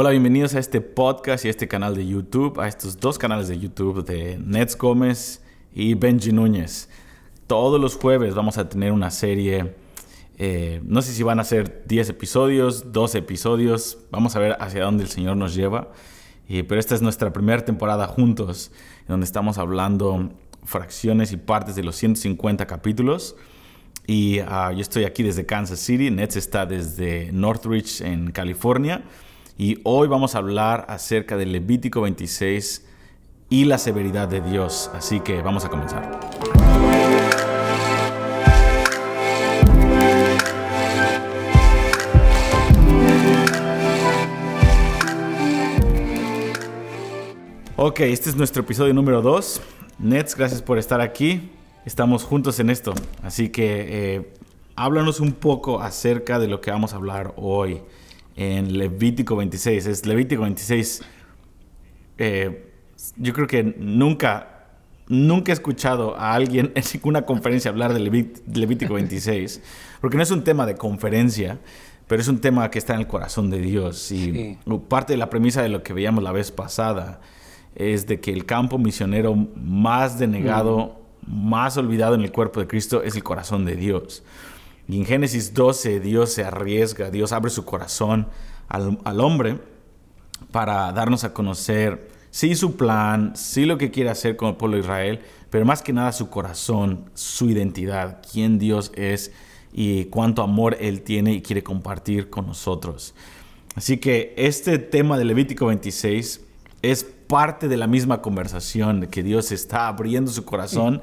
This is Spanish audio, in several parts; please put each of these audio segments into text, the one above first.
Hola, bienvenidos a este podcast y a este canal de YouTube, a estos dos canales de YouTube de Nets Gómez y Benji Núñez. Todos los jueves vamos a tener una serie, eh, no sé si van a ser 10 episodios, 12 episodios, vamos a ver hacia dónde el Señor nos lleva. pero esta es nuestra primera temporada juntos, donde estamos hablando fracciones y partes de los 150 capítulos. Y ah, yo estoy aquí desde Kansas City, Nets está desde Northridge en California. Y hoy vamos a hablar acerca del Levítico 26 y la severidad de Dios. Así que vamos a comenzar. Ok, este es nuestro episodio número 2. Nets, gracias por estar aquí. Estamos juntos en esto. Así que eh, háblanos un poco acerca de lo que vamos a hablar hoy en Levítico 26. Es Levítico 26. Eh, yo creo que nunca, nunca he escuchado a alguien en ninguna conferencia hablar de Levítico 26, porque no es un tema de conferencia, pero es un tema que está en el corazón de Dios. Y parte de la premisa de lo que veíamos la vez pasada es de que el campo misionero más denegado, más olvidado en el cuerpo de Cristo es el corazón de Dios. Y en Génesis 12 Dios se arriesga, Dios abre su corazón al, hombre para darnos a conocer, sí su plan, sí lo que quiere hacer con el pueblo de Israel, pero más que nada su corazón, su identidad, quién Dios es y cuánto amor Él tiene y quiere compartir con nosotros. Así que este tema de Levítico 26 es parte de la misma conversación, que Dios está abriendo su corazón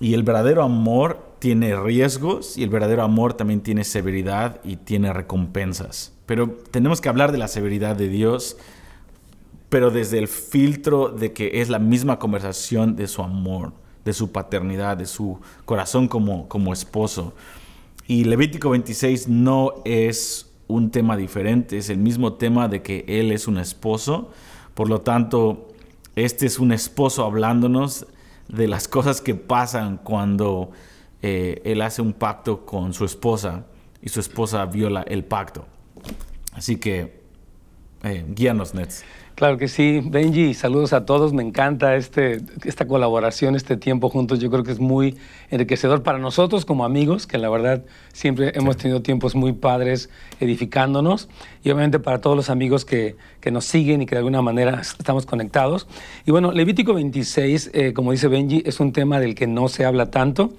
y el verdadero amor tiene riesgos y el verdadero amor también tiene severidad y tiene recompensas. Pero tenemos que hablar de la severidad de Dios, pero desde el filtro de que es la misma conversación de su amor, de su paternidad, de su corazón como, como esposo. Y Levítico 26 no es un tema diferente, es el mismo tema de que Él es un esposo. Por lo tanto, este es un esposo hablándonos de las cosas que pasan cuando eh, él hace un pacto con su esposa y su esposa viola el pacto. Así que eh, guíanos, Nets. Claro que sí, Benji, saludos a todos, me encanta este, esta colaboración, este tiempo juntos, yo creo que es muy enriquecedor para nosotros como amigos, que la verdad siempre hemos tenido tiempos muy padres edificándonos, y obviamente para todos los amigos que, que nos siguen y que de alguna manera estamos conectados. Y bueno, Levítico 26, eh, como dice Benji, es un tema del que no se habla tanto,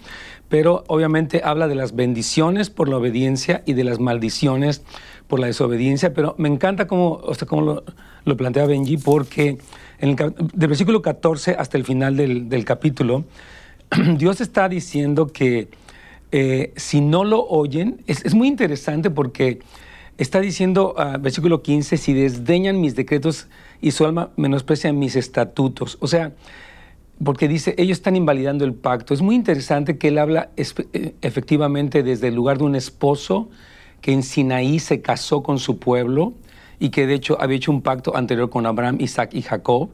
pero obviamente habla de las bendiciones por la obediencia y de las maldiciones por la desobediencia, pero me encanta cómo, o sea, cómo lo, plantea Benji, porque en el, del versículo 14 hasta el final del, capítulo, Dios está diciendo que eh, si no lo oyen, es, muy interesante porque está diciendo, uh, versículo 15, si desdeñan mis decretos y su alma menosprecia mis estatutos. O sea, porque dice, ellos están invalidando el pacto. Es muy interesante que él habla eh, efectivamente desde el lugar de un esposo que en Sinaí se casó con su pueblo y que de hecho había hecho un pacto anterior con Abraham, Isaac y Jacob.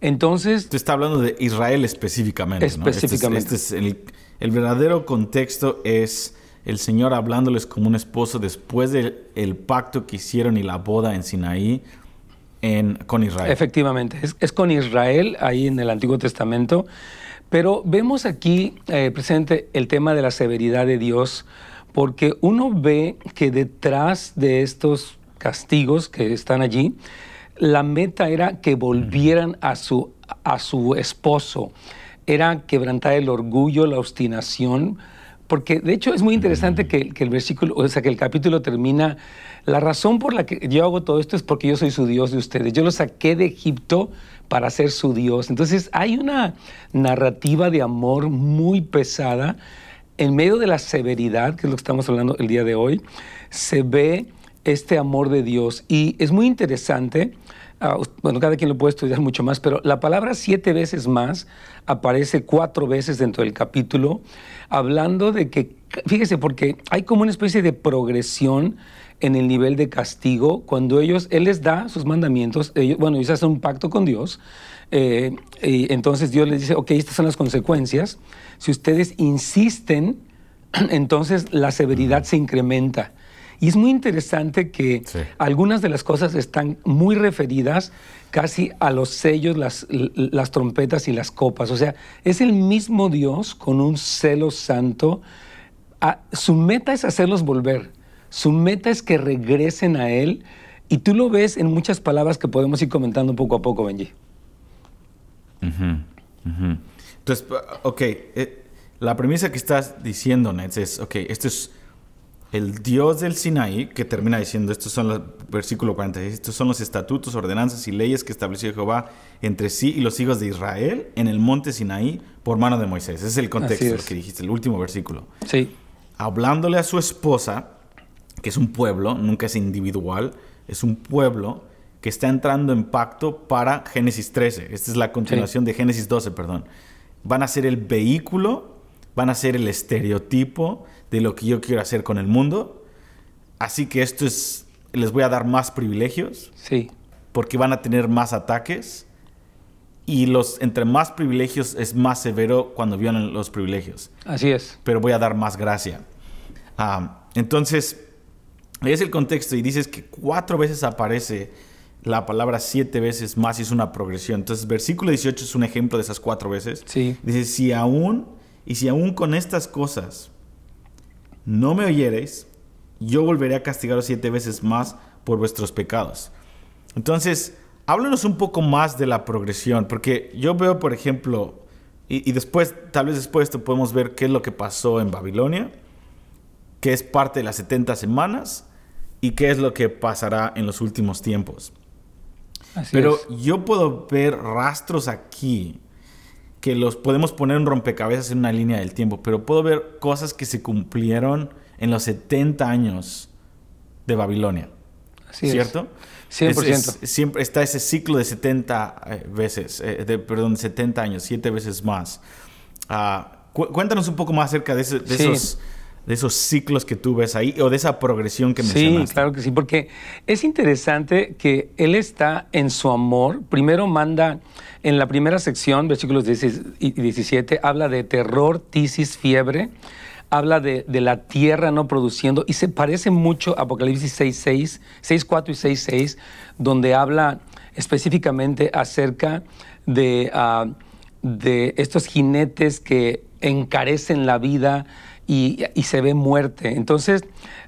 Entonces... Te está hablando de Israel específicamente. Específicamente. Este es, el, verdadero contexto es el Señor hablándoles como un esposo después del pacto que hicieron y la boda en Sinaí con Israel. Efectivamente, es, con Israel ahí en el Antiguo Testamento, pero vemos aquí eh, presente el tema de la severidad de Dios, porque uno ve que detrás de estos castigos que están allí, la meta era que volvieran a su, a su esposo, era quebrantar el orgullo, la obstinación, porque de hecho es muy interesante que, que, el versículo, o sea, que el capítulo termina la razón por la que yo hago todo esto es porque yo soy su Dios de ustedes. Yo los saqué de Egipto para ser su Dios. Entonces hay una narrativa de amor muy pesada. En medio de la severidad, que es lo que estamos hablando el día de hoy, se ve este amor de Dios. Y es muy interesante, ah, bueno, cada quien lo puede estudiar mucho más, pero la palabra siete veces más aparece cuatro veces dentro del capítulo, hablando de que, fíjese, porque hay como una especie de progresión en el nivel de castigo cuando ellos, Él les da sus mandamientos, ellos, bueno, ellos hacen un pacto con Dios, eh, y entonces Dios les dice, ok, estas son las consecuencias, si ustedes insisten, entonces la severidad se incrementa. Y es muy interesante que Sí. algunas de las cosas están muy referidas casi a los sellos, las, las trompetas y las copas. O sea, es el mismo Dios con un celo santo. Ah, su meta es hacerlos volver. Su meta es que regresen a Él. Y tú lo ves en muchas palabras que podemos ir comentando poco a poco, Benji. Entonces, ok, eh, la premisa que estás diciendo, Nets, es, ok, este es el Dios del Sinaí, que termina diciendo, estos son los, versículo 46, estos son los estatutos, ordenanzas y leyes que estableció Jehová entre sí y los hijos de Israel en el monte Sinaí por mano de Moisés. Ese es el contexto es. que dijiste, el último versículo. Sí, Hablándole a su esposa, que es un pueblo, nunca es individual, es un pueblo que está entrando en pacto para Génesis 13. Esta es la continuación de Génesis 12, perdón. Van a ser el vehículo, van a ser el estereotipo de lo que yo quiero hacer con el mundo. Así que esto es, les voy a dar más privilegios sí, porque van a tener más ataques y los entre más privilegios es más severo cuando violan los privilegios así es. pero voy a dar más gracia. Ah, entonces, es el contexto y dices que cuatro veces aparece la palabra siete veces más y es una progresión. Entonces, versículo 18 es un ejemplo de esas cuatro veces. Sí. Dice, si aún, y si aún con estas cosas no me oyereis, yo volveré a castigaros siete veces más por vuestros pecados. Entonces, háblanos un poco más de la progresión, porque yo veo, por ejemplo, y, y después, tal vez después de esto podemos ver qué es lo que pasó en Babilonia, qué es parte de las 70 semanas y qué es lo que pasará en los últimos tiempos. Así Pero es. yo puedo ver rastros aquí que los podemos poner en rompecabezas en una línea del tiempo, pero puedo ver cosas que se cumplieron en los 70 años de Babilonia. Así es. ¿Cierto? 100%. Es- es- siempre está ese ciclo de 70 eh, veces, eh, de, perdón, 70 años, 7 veces más. Ah, cu- cuéntanos un poco más acerca de, ese- de Sí. esos, de esos ciclos que tú ves ahí o de esa progresión que Sí, mencionaste. claro que sí, porque es interesante que Él está en su amor. Primero manda, en la primera sección, versículos 16 y 17, habla de terror, tisis, fiebre, habla de, de la tierra no produciendo y se parece mucho a Apocalipsis 6.6, 6.4 y 6.6, donde habla específicamente acerca de, ah, de estos jinetes que encarecen la vida y, y se ve muerte. Entonces,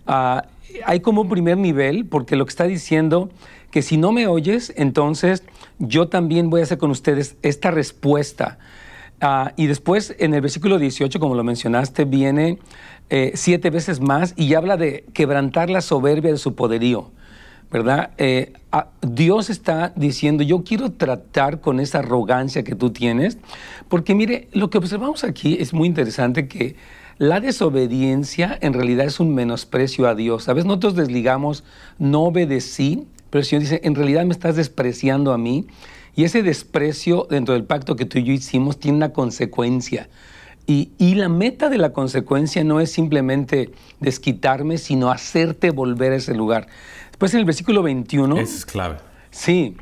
ah, hay como un primer nivel, porque lo que está diciendo, que si no me oyes, entonces yo también voy a hacer con ustedes esta respuesta. Ah, y después, en el versículo 18, como lo mencionaste, viene eh, siete veces más y habla de quebrantar la soberbia de su poderío. ¿verdad? Eh, a- Dios está diciendo, yo quiero tratar con esa arrogancia que tú tienes, porque mire, lo que observamos aquí es muy interesante que la desobediencia en realidad es un menosprecio a Dios. A veces nosotros desligamos, no obedecí, pero el Señor dice, en realidad me estás despreciando a mí, y ese desprecio dentro del pacto que tú y yo hicimos tiene una consecuencia. Y, y la meta de la consecuencia no es simplemente desquitarme, sino hacerte volver a ese lugar. Después en el versículo 21, Eso es clave. sí,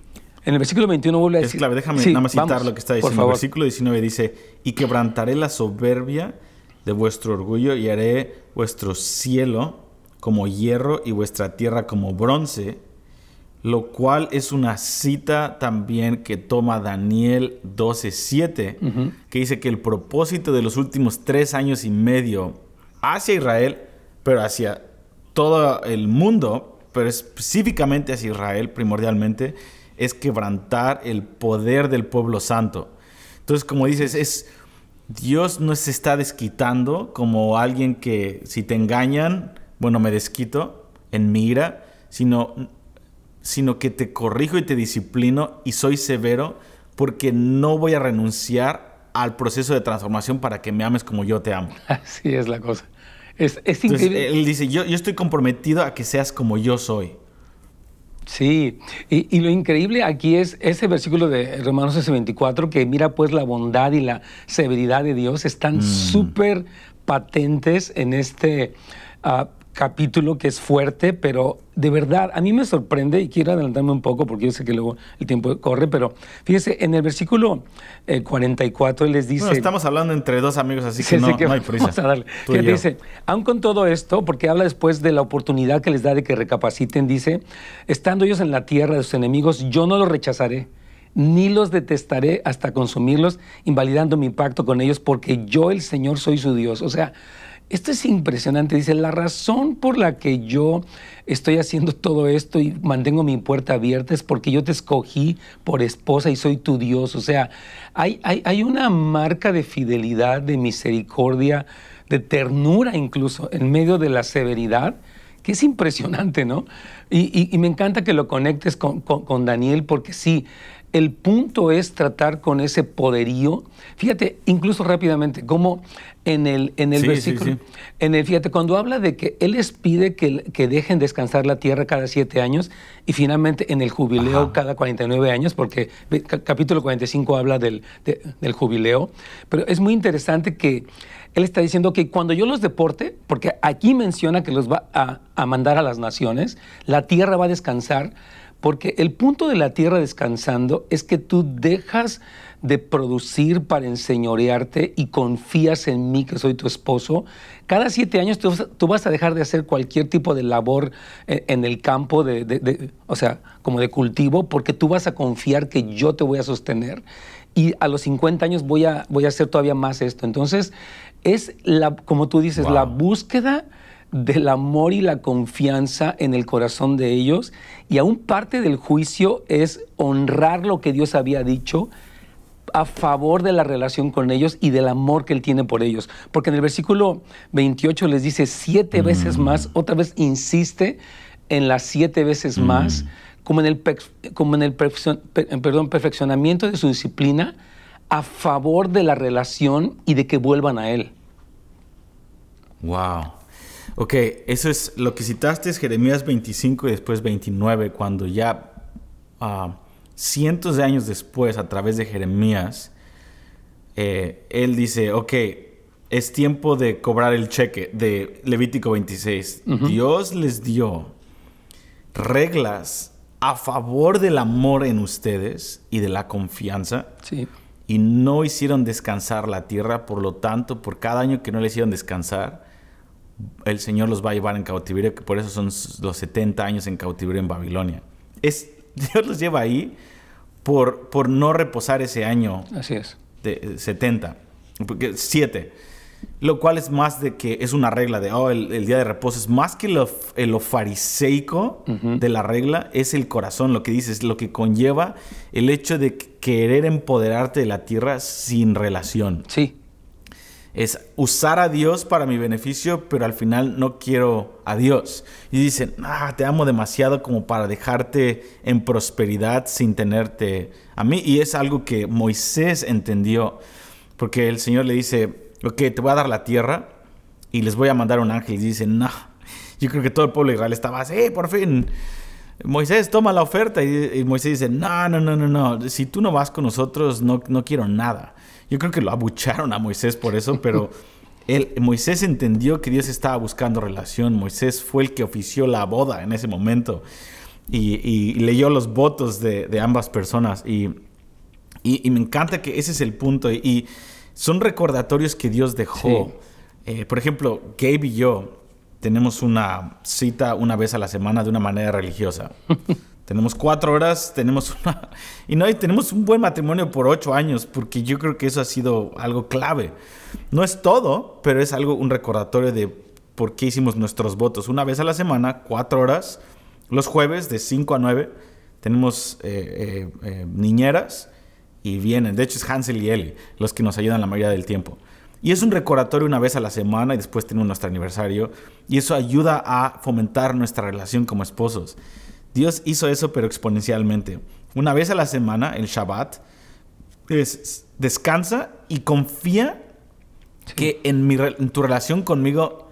en el versículo 21 vuelve a Es decir... clave, déjame Sí, nada más citar vamos, lo que está diciendo. El versículo 19 dice, y quebrantaré la soberbia de vuestro orgullo y haré vuestro cielo como hierro y vuestra tierra como bronce, lo cual es una cita también que toma Daniel 12.7, que dice que el propósito de los últimos tres años y medio hacia Israel, pero hacia todo el mundo, pero específicamente hacia Israel primordialmente, es quebrantar el poder del pueblo santo. Entonces, como dices, es Dios no se está desquitando como alguien que si te engañan, bueno, me desquito en mi ira, sino, sino que te corrijo y te disciplino y soy severo porque no voy a renunciar al proceso de transformación para que me ames como yo te amo. Así es la cosa. Es, es Entonces, increíble. él dice, yo, yo estoy comprometido a que seas como yo soy. Sí, y, y lo increíble aquí es ese versículo de Romanos 24 que mira pues la bondad y la severidad de Dios están súper patentes en este, ah, capítulo que es fuerte, pero de verdad, a mí me sorprende y quiero adelantarme un poco porque yo sé que luego el tiempo corre, pero fíjese, en el versículo 44 eh, él les dice... estamos hablando entre dos amigos, así que, no, hay prisa. Vamos a darle. Que dice, aun con todo esto, porque habla después de la oportunidad que les da de que recapaciten, dice, estando ellos en la tierra de sus enemigos, yo no los rechazaré ni los detestaré hasta consumirlos, invalidando mi pacto con ellos, porque yo el Señor soy su Dios. O sea, esto es impresionante. Dice, la razón por la que yo estoy haciendo todo esto y mantengo mi puerta abierta es porque yo te escogí por esposa y soy tu Dios. O sea, hay, hay, una marca de fidelidad, de misericordia, de ternura incluso en medio de la severidad que es impresionante, ¿no? Y, me encanta que lo conectes con, con Daniel porque sí, el punto es tratar con ese poderío. Fíjate, incluso rápidamente, como en el, en el versículo, en el, fíjate, cuando habla de que Él les pide que, que, dejen descansar la tierra cada siete años y finalmente en el jubileo cada 49 años, porque capítulo 45 habla del, del jubileo, pero es muy interesante que Él está diciendo que cuando yo los deporte, porque aquí menciona que los va a, a mandar a las naciones, la tierra va a descansar, porque el punto de la tierra descansando es que tú dejas de producir para enseñorearte y confías en mí que soy tu esposo. Cada siete años tú, vas a dejar de hacer cualquier tipo de labor eh, en el campo, de, o sea, como de cultivo, porque tú vas a confiar que yo te voy a sostener. Y a los 50 años voy a, voy a hacer todavía más esto. Entonces, es, la, como tú dices, la búsqueda del amor y la confianza en el corazón de ellos y aún parte del juicio es honrar lo que Dios había dicho a favor de la relación con ellos y del amor que Él tiene por ellos. Porque en el versículo 28 les dice siete mm. veces más, otra vez insiste en las siete veces mm. más, como en el, como en el perdón, perfeccionamiento de su disciplina a favor de la relación y de que vuelvan a Él. Wow. Ok, eso es lo que citaste es Jeremías 25 y después 29, cuando ya ah, cientos de años después, a través de Jeremías, eh, él dice, ok, es tiempo de cobrar el cheque de Levítico 26. Dios les dio reglas a favor del amor en ustedes y de la confianza. Y no hicieron descansar la tierra, por lo tanto, por cada año que no le hicieron descansar, el Señor los va a llevar en cautiverio, que por eso son los 70 años en cautiverio en Babilonia. Es, Dios los lleva ahí por, por no reposar ese año. Así es. De 70, porque 7. Lo cual es más de que es una regla de, oh, el, día de reposo es más que lo, lo fariseico de la regla, es el corazón, lo que dices, lo que conlleva el hecho de querer empoderarte de la tierra sin relación. Sí es usar a Dios para mi beneficio, pero al final no quiero a Dios. Y dicen, ah, te amo demasiado como para dejarte en prosperidad sin tenerte a mí. Y es algo que Moisés entendió, porque el Señor le dice, ok, te voy a dar la tierra y les voy a mandar un ángel. Y dicen, no, yo creo que todo el pueblo de Israel estaba así, por fin. Moisés toma la oferta y, Moisés dice, no, no, no, no, no, si tú no vas con nosotros, no, no quiero nada. Yo creo que lo abucharon a Moisés por eso, pero él, Moisés entendió que Dios estaba buscando relación. Moisés fue el que ofició la boda en ese momento y, leyó los votos de, ambas personas. Y, me encanta que ese es el punto. Y, son recordatorios que Dios dejó. Eh, por ejemplo, Gabe y yo tenemos una cita una vez a la semana de una manera religiosa. Tenemos cuatro horas, tenemos una... Y no, y tenemos un buen matrimonio por ocho años, porque yo creo que eso ha sido algo clave. No es todo, pero es algo, un recordatorio de por qué hicimos nuestros votos. Una vez a la semana, cuatro horas, los jueves de cinco a nueve, tenemos eh, eh, eh, niñeras y vienen. De hecho, es Hansel y Eli los que nos ayudan la mayoría del tiempo. Y es un recordatorio una vez a la semana y después tenemos nuestro aniversario. Y eso ayuda a fomentar nuestra relación como esposos. Dios hizo eso, pero exponencialmente. Una vez a la semana, el Shabbat, descansa y confía que en, mi, en, tu relación conmigo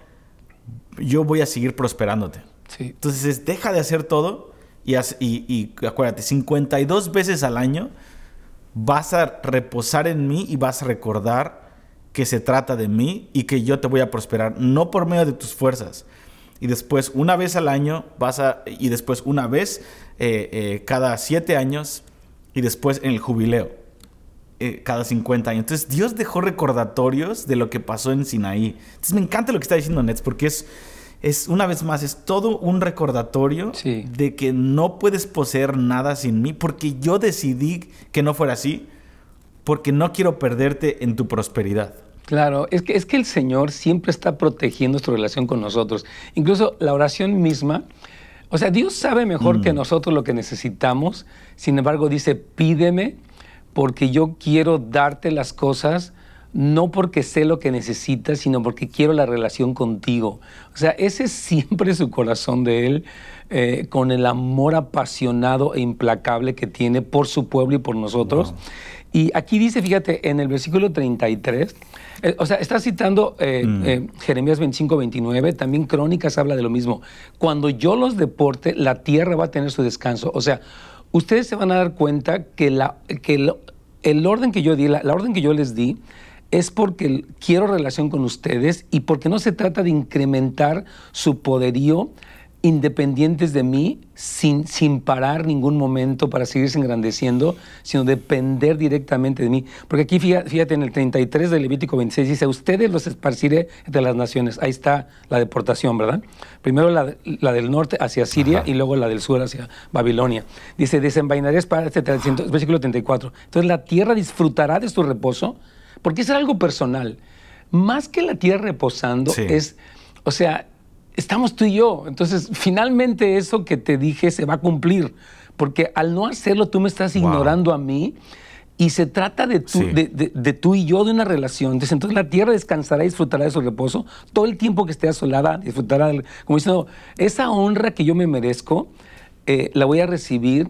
yo voy a seguir prosperándote. Entonces, deja de hacer todo y, y, y acuérdate, 52 veces al año vas a reposar en mí y vas a recordar que se trata de mí y que yo te voy a prosperar, no por medio de tus fuerzas, y después una vez al año vas a, y después una vez eh, eh, cada siete años y después en el jubileo eh, cada 50 años. Entonces Dios dejó recordatorios de lo que pasó en Sinaí. Entonces me encanta lo que está diciendo Nets porque es, es una vez más, es todo un recordatorio de que no puedes poseer nada sin mí porque yo decidí que no fuera así porque no quiero perderte en tu prosperidad. Claro, es que, es que el Señor siempre está protegiendo su relación con nosotros. Incluso la oración misma, o sea, Dios sabe mejor que mm. nosotros lo que necesitamos, sin embargo dice, pídeme porque yo quiero darte las cosas no porque sé lo que necesitas, sino porque quiero la relación contigo. O sea, ese es siempre su corazón de Él, eh, con el amor apasionado e implacable que tiene por su pueblo y por nosotros. Y aquí dice, fíjate, en el versículo 33, eh, o sea, está citando eh, mm. eh, Jeremías 25, 29, también Crónicas habla de lo mismo. Cuando yo los deporte, la tierra va a tener su descanso. O sea, ustedes se van a dar cuenta que, la, que el orden que yo di, la, orden que yo les di, es porque quiero relación con ustedes y porque no se trata de incrementar su poderío independientes de mí, sin, sin parar ningún momento para seguirse engrandeciendo, sino depender directamente de mí. Porque aquí, fíjate, en el 33 de Levítico 26 dice, ustedes los esparciré entre las naciones. Ahí está la deportación, ¿verdad? Primero la, del norte hacia Siria y luego la del sur hacia Babilonia. Dice, desenvainaré para este versículo 34. Entonces la tierra disfrutará de su reposo, porque es algo personal. Más que la tierra reposando, es, o sea, estamos tú y yo. Entonces, finalmente eso que te dije se va a cumplir, porque al no hacerlo tú me estás ignorando a mí. Y se trata de tú, de, tú y yo, de una relación. Entonces, la tierra descansará y disfrutará de su reposo. Todo el tiempo que esté asolada, disfrutará, como diciendo, esa honra que yo me merezco, eh, la voy a recibir.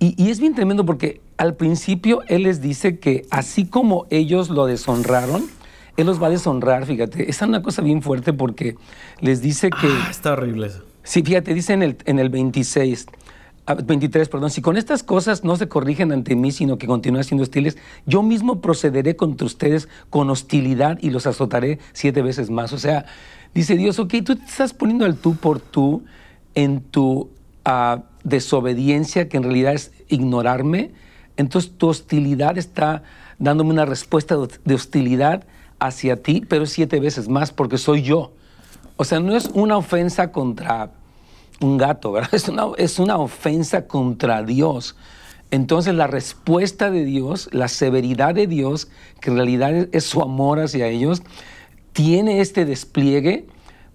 Y, y, es bien tremendo porque al principio Él les dice que así como ellos lo deshonraron, él los va a deshonrar, fíjate. Es una cosa bien fuerte porque les dice que... Ah, está horrible eso. Sí, fíjate, dice en el, en el 26, 23, ah, perdón, si con estas cosas no se corrigen ante mí, sino que continúan siendo hostiles, yo mismo procederé contra ustedes con hostilidad y los azotaré siete veces más. O sea, dice Dios, ok, tú te estás poniendo al tú por tú en tu ah, desobediencia, que en realidad es ignorarme, entonces tu hostilidad está dándome una respuesta de hostilidad hacia ti, pero siete veces más porque soy yo. O sea, no es una ofensa contra un gato, ¿verdad? Es una, es una ofensa contra Dios. Entonces la respuesta de Dios, la severidad de Dios, que en realidad es su amor hacia ellos, tiene este despliegue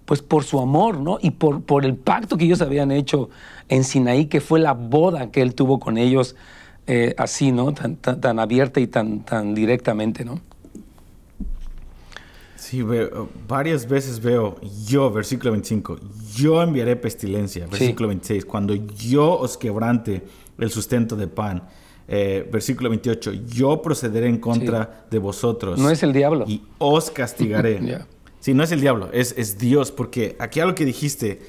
pues por su amor, ¿no? Y por, por el pacto que ellos habían hecho en Sinaí, que fue la boda que él tuvo con ellos eh, así, ¿no? Tan, tan, tan, abierta y tan, tan directamente, ¿no? Sí, veo, varias veces veo yo, versículo 25, yo enviaré pestilencia, versículo 26, cuando yo os quebrante el sustento de pan. Eh, versículo 28, yo procederé en contra de vosotros. No es el diablo. Y os castigaré. Sí, no es el diablo, es, es Dios, porque aquí algo que dijiste,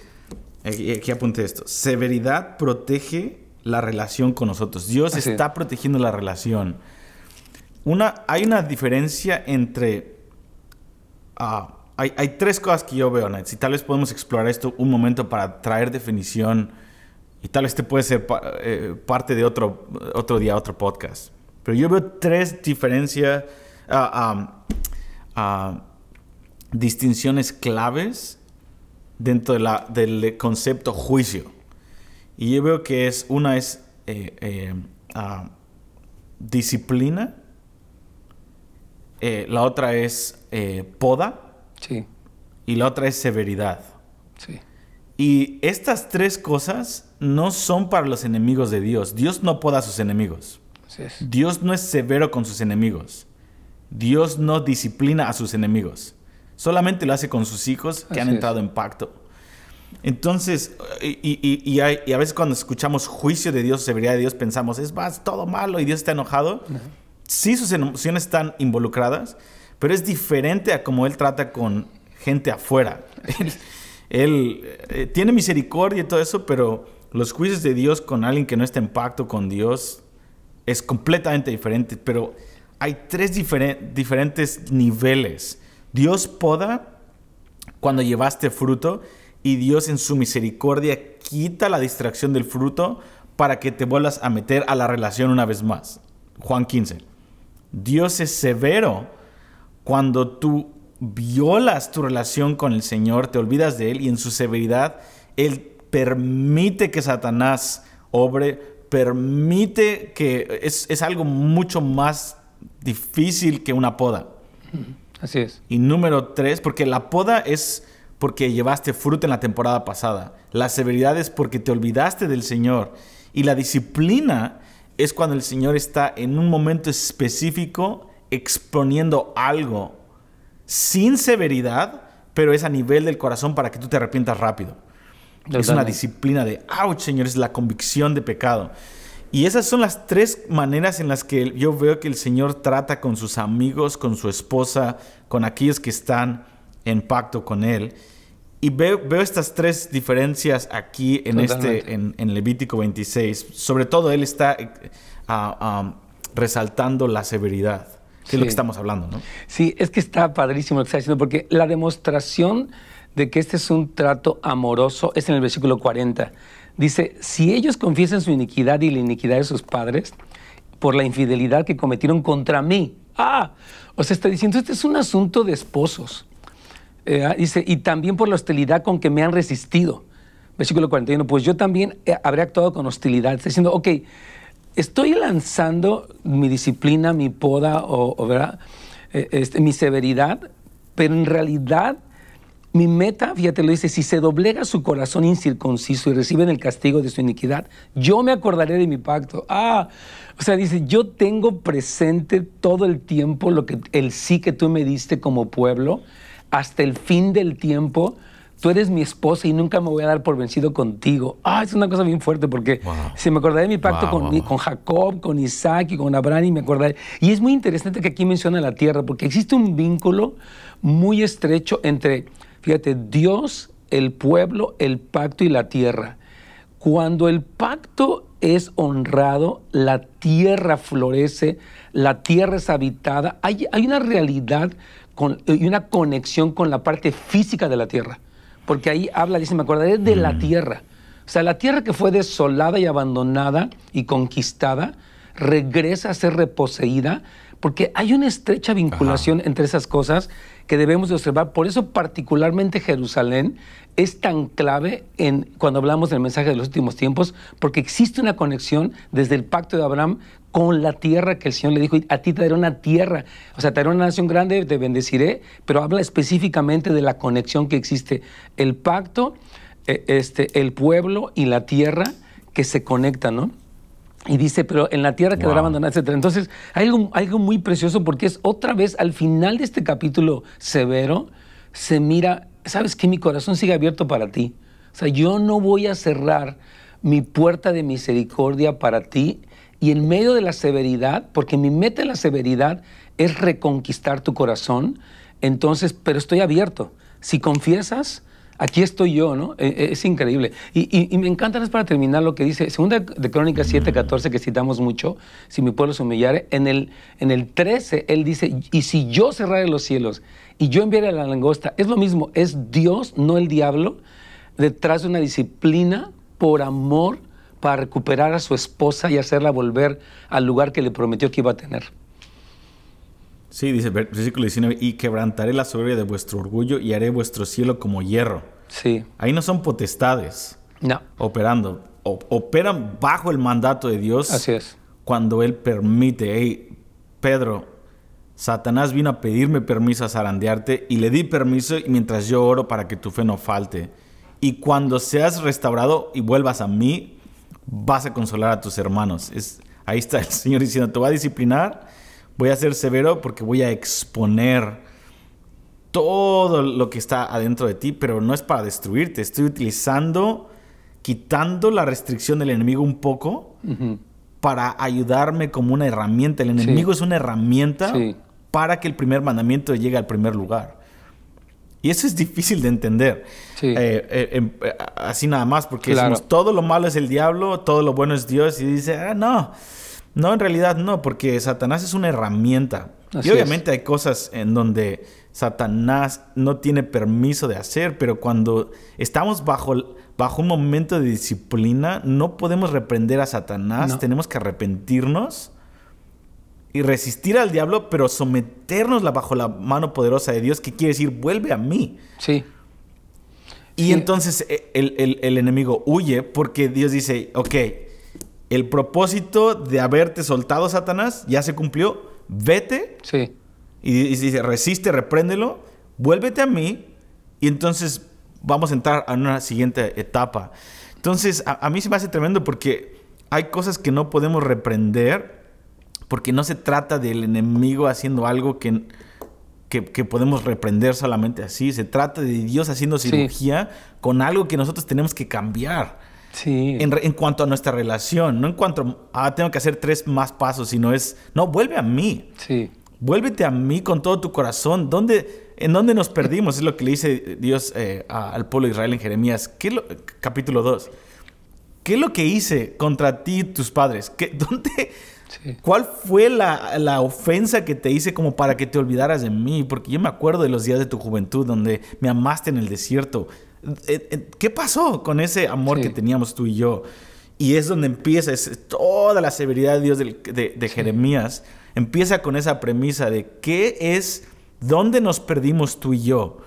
aquí, apunté esto, severidad protege la relación con nosotros. Dios está protegiendo la relación. Una, hay una diferencia entre Ah, hay, tres cosas que yo veo, Nets, y tal vez podemos explorar esto un momento para traer definición, y tal vez este puede ser eh, parte de otro, otro día, otro podcast. Pero yo veo tres diferencias, ah, ah, distinciones claves dentro de la, del concepto juicio. Y yo veo que es, una es eh, eh, disciplina, eh, la otra es eh, poda. Sí. Y la otra es severidad. Sí. Y estas tres cosas no son para los enemigos de Dios. Dios no poda a sus enemigos. Dios no es severo con sus enemigos. Dios no disciplina a sus enemigos. Solamente lo hace con sus hijos que han entrado en pacto. Entonces, y, a veces cuando escuchamos juicio de Dios, severidad de Dios, pensamos, es más, todo malo y Dios está enojado sí sus emociones están involucradas, pero es diferente a como él trata con gente afuera. él, eh, tiene misericordia y todo eso, pero los juicios de Dios con alguien que no está en pacto con Dios es completamente diferente. Pero hay tres diferentes niveles. Dios poda cuando llevaste fruto y Dios en su misericordia quita la distracción del fruto para que te vuelvas a meter a la relación una vez más. Juan 15. Dios es severo cuando tú violas tu relación con el Señor, te olvidas de Él y en su severidad Él permite que Satanás obre, permite que es, es algo mucho más difícil que una poda. Así es. Y número tres, porque la poda es porque llevaste fruto en la temporada pasada. La severidad es porque te olvidaste del Señor. Y la disciplina es cuando el Señor está en un momento específico exponiendo algo sin severidad, pero es a nivel del corazón para que tú te arrepientas rápido. Es una disciplina de, ouch, Señor, es la convicción de pecado. Y esas son las tres maneras en las que yo veo que el Señor trata con sus amigos, con su esposa, con aquellos que están en pacto con Él. Y veo, veo estas tres diferencias aquí en, este, en, Levítico 26. Sobre todo Él está eh, resaltando la severidad, que es lo que estamos hablando, ¿no? Sí, es que está padrísimo lo que está diciendo, porque la demostración de que este es un trato amoroso es en el versículo 40. Dice, si ellos confiesan su iniquidad y la iniquidad de sus padres por la infidelidad que cometieron contra mí. Ah, o sea, está diciendo, este es un asunto de esposos. Eh, ah, dice, y también por la hostilidad con que me han resistido. Versículo 41, pues yo también eh, habré actuado con hostilidad. Está diciendo, ok, estoy lanzando mi disciplina, mi poda o, ¿verdad? Eh, este, mi severidad, pero en realidad mi meta, fíjate, lo dice, si se doblega su corazón incircunciso y reciben el castigo de su iniquidad, yo me acordaré de mi pacto. Ah, o sea, dice, yo tengo presente todo el tiempo lo que el sí que tú me diste como pueblo, hasta el fin del tiempo. Tú eres mi esposa y nunca me voy a dar por vencido contigo. Ah, es una cosa bien fuerte porque si me acordaré de mi pacto con, con Jacob, con Isaac y con Abraham y me acordaré. Y es muy interesante que aquí menciona la tierra porque existe un vínculo muy estrecho entre Fíjate, Dios, el pueblo, el pacto y la tierra. Cuando el pacto es honrado, la tierra florece, la tierra es habitada, hay, una realidad y una conexión con la parte física de la tierra. Porque ahí habla, dice, me acordaré de la mm. tierra. O sea, la tierra que fue desolada y abandonada y conquistada, regresa a ser reposeída, porque hay una estrecha vinculación entre esas cosas que debemos de observar. Por eso particularmente Jerusalén es tan clave en, cuando hablamos del mensaje de los últimos tiempos, porque existe una conexión desde el pacto de Abraham con la tierra que el Señor le dijo, a ti te daré una tierra, o sea, te daré una nación grande, te bendeciré, pero habla específicamente de la conexión que existe, el pacto, eh, este, el pueblo y la tierra que se conectan, ¿no? Y dice, pero en la tierra quedará abandonada, etc. Entonces, hay algo, algo muy precioso porque es otra vez al final de este capítulo severo, se mira, ¿sabes qué? Mi corazón sigue abierto para ti. O sea, yo no voy a cerrar mi puerta de misericordia para ti y en medio de la severidad, porque mi meta en la severidad es reconquistar tu corazón, entonces, pero estoy abierto. Si confiesas, aquí estoy yo, ¿no? E, e, es, increíble. Y, me encanta, es para terminar lo que dice, segunda de Crónicas 7, 14, que citamos mucho, si mi pueblo se humillare, en el, en el 13, él dice, y si yo cerrare los cielos y yo enviare a la langosta, es lo mismo, es Dios, no el diablo, detrás de una disciplina por amor para recuperar a su esposa y hacerla volver al lugar que le prometió que iba a tener. Sí, dice versículo 19, y quebrantaré la soberbia de vuestro orgullo y haré vuestro cielo como hierro. Sí. Ahí no son potestades. No. Operando. operan bajo el mandato de Dios. Así es. Cuando Él permite, hey, Pedro, Satanás vino a pedirme permiso a zarandearte y le di permiso mientras yo oro para que tu fe no falte. Y cuando seas restaurado y vuelvas a mí, vas a consolar a tus hermanos. Es, ahí está el Señor diciendo, te va a disciplinar voy a ser severo porque voy a exponer todo lo que está adentro de ti, pero no es para destruirte. Estoy utilizando, quitando la restricción del enemigo un poco para ayudarme como una herramienta. El enemigo es una herramienta para que el primer mandamiento llegue al primer lugar. Y eso es difícil de entender. Eh, eh, em, eh, así nada más, porque decimos, todo lo malo es el diablo, todo lo bueno es Dios. Y dice, ah, no No, en realidad no, porque Satanás es una herramienta. y obviamente hay cosas en donde Satanás no tiene permiso de hacer, pero cuando estamos bajo, bajo un momento de disciplina, no podemos reprender a Satanás, tenemos que arrepentirnos y resistir al diablo, pero someternos bajo la mano poderosa de Dios, que quiere decir, vuelve a mí. Sí. Y entonces eh, el, enemigo huye porque Dios dice, ok, el propósito de haberte soltado, Satanás, ya se cumplió, vete. Sí. Y, dice, resiste, repréndelo, vuélvete a mí y entonces vamos a entrar a una siguiente etapa. Entonces, a, a mí se me hace tremendo porque hay cosas que no podemos reprender porque no se trata del enemigo haciendo algo que que, podemos reprender solamente así. Se trata de Dios haciendo cirugía con algo que nosotros tenemos que cambiar. Sí. En, cuanto a nuestra relación, no en cuanto a, ah, tengo que hacer tres más pasos, sino es, no, vuelve a mí. Sí. Vuélvete a mí con todo tu corazón. ¿Dónde, ¿En dónde nos perdimos? Es lo que le dice Dios eh, al pueblo de Israel en Jeremías, ¿Qué lo, capítulo 2. ¿Qué es lo que hice contra ti y tus padres? ¿Qué, ¿Dónde, ¿Cuál fue la, ofensa que te hice como para que te olvidaras de mí? Porque yo me acuerdo de los días de tu juventud donde me amaste en el desierto. Eh, eh, ¿Qué pasó con ese amor que teníamos tú y yo? Y es donde empieza es toda la severidad de Dios de, de Jeremías. Empieza con esa premisa de qué es, dónde nos perdimos tú y yo.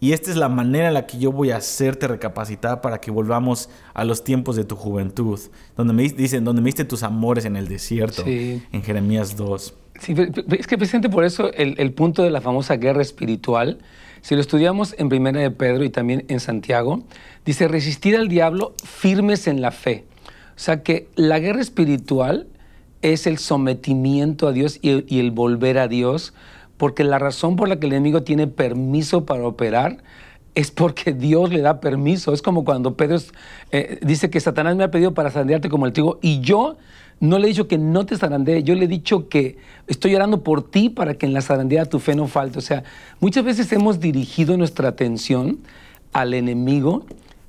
Y esta es la manera en la que yo voy a hacerte recapacitar para que volvamos a los tiempos de tu juventud. Donde me dicen, donde me diste tus amores en el desierto, en Jeremías 2. Sí, es que precisamente por eso el, punto de la famosa guerra espiritual, si lo estudiamos en Primera de Pedro y también en Santiago, dice, resistir al diablo firmes en la fe. O sea que la guerra espiritual es el sometimiento a Dios y el volver a Dios porque la razón por la que el enemigo tiene permiso para operar es porque Dios le da permiso. Es como cuando Pedro eh, dice que Satanás me ha pedido para zarandearte como el trigo y yo no le he dicho que no te zarandee, yo le he dicho que estoy orando por ti para que en la zarandea tu fe no falte. O sea, muchas veces hemos dirigido nuestra atención al enemigo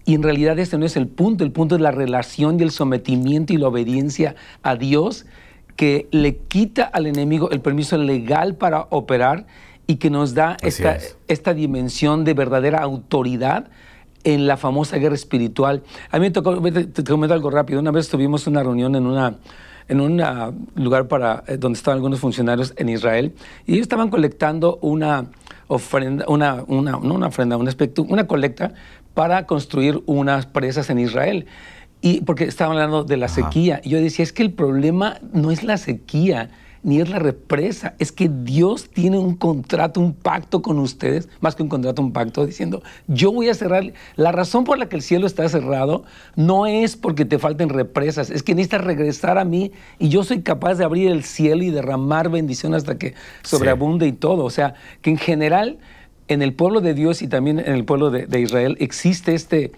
y en realidad este no es el punto, el punto es la relación y el sometimiento y la obediencia a Dios que le quita al enemigo el permiso legal para operar y que nos da esta, esta, dimensión de verdadera autoridad en la famosa guerra espiritual. A mí me tocó, te, comento algo rápido, una vez tuvimos una reunión en una en un lugar para, eh, donde estaban algunos funcionarios en Israel y ellos estaban colectando una ofrenda, una, una, no una ofrenda, un aspecto, una colecta para construir unas presas en Israel. Y porque estaban hablando de la sequía. Y yo decía, es que el problema no es la sequía, ni es la represa, es que Dios tiene un contrato, un pacto con ustedes, más que un contrato, un pacto, diciendo, yo voy a cerrar. La razón por la que el cielo está cerrado no es porque te falten represas, es que necesitas regresar a mí y yo soy capaz de abrir el cielo y derramar bendición hasta que sobreabunde y todo. O sea, que en general en el pueblo de Dios y también en el pueblo de Israel existe este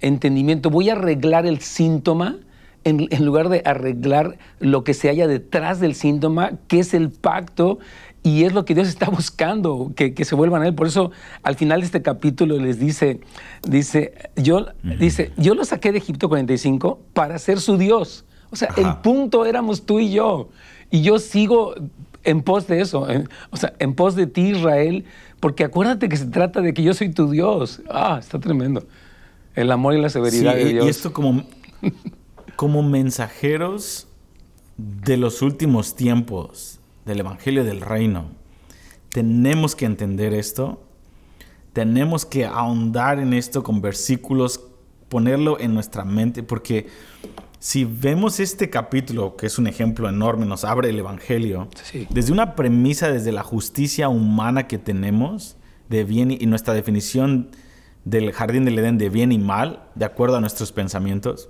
entendimiento, voy a arreglar el síntoma en, lugar de arreglar lo que se haya detrás del síntoma, que es el pacto y es lo que Dios está buscando, que, se vuelvan a Él. Por eso al final de este capítulo les dice, dice, yo, dice, yo lo saqué de Egipto 45 para ser su Dios. O sea, el punto éramos tú y yo. Y yo sigo en pos de eso, o sea, en pos de ti, Israel, porque acuérdate que se trata de que yo soy tu Dios. Ah, está tremendo. El amor y la severidad de Dios. Y esto como, como mensajeros de los últimos tiempos del Evangelio del Reino, tenemos que entender esto, tenemos que ahondar en esto con versículos, ponerlo en nuestra mente, porque si vemos este capítulo, que es un ejemplo enorme, nos abre el Evangelio, desde una premisa, desde la justicia humana que tenemos de bien y nuestra definición del jardín del Edén de bien y mal, de acuerdo a nuestros pensamientos,